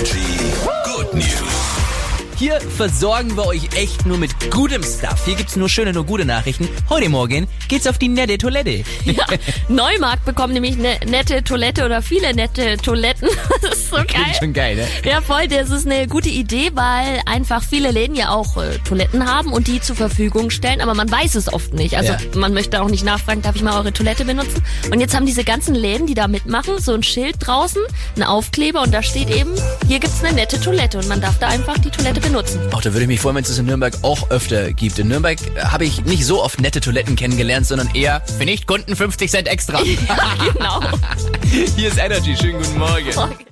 Energy. Hier versorgen wir euch echt nur mit gutem Stuff. Hier gibt's nur schöne, nur gute Nachrichten. Heute Morgen geht's auf die nette Toilette. Ja, Neumarkt bekommt nämlich eine nette Toilette oder viele nette Toiletten. Das ist so geil. Schon geil, ne? Ja, voll, das ist eine gute Idee, weil einfach viele Läden ja auch äh, Toiletten haben und die zur Verfügung stellen, aber man weiß es oft nicht. Also Ja. man möchte auch nicht nachfragen, darf ich mal eure Toilette benutzen? Und jetzt haben diese ganzen Läden, die da mitmachen, so ein Schild draußen, einen Aufkleber und da steht eben, hier gibt's eine nette Toilette und man darf da einfach die Toilette benutzen. Auch da würde ich mich freuen, wenn es das in Nürnberg auch öfter gibt. In Nürnberg äh, habe ich nicht so oft nette Toiletten kennengelernt, sondern eher für Nicht-Kunden 50 Cent extra. genau. Hier ist Energy. Schönen guten Morgen.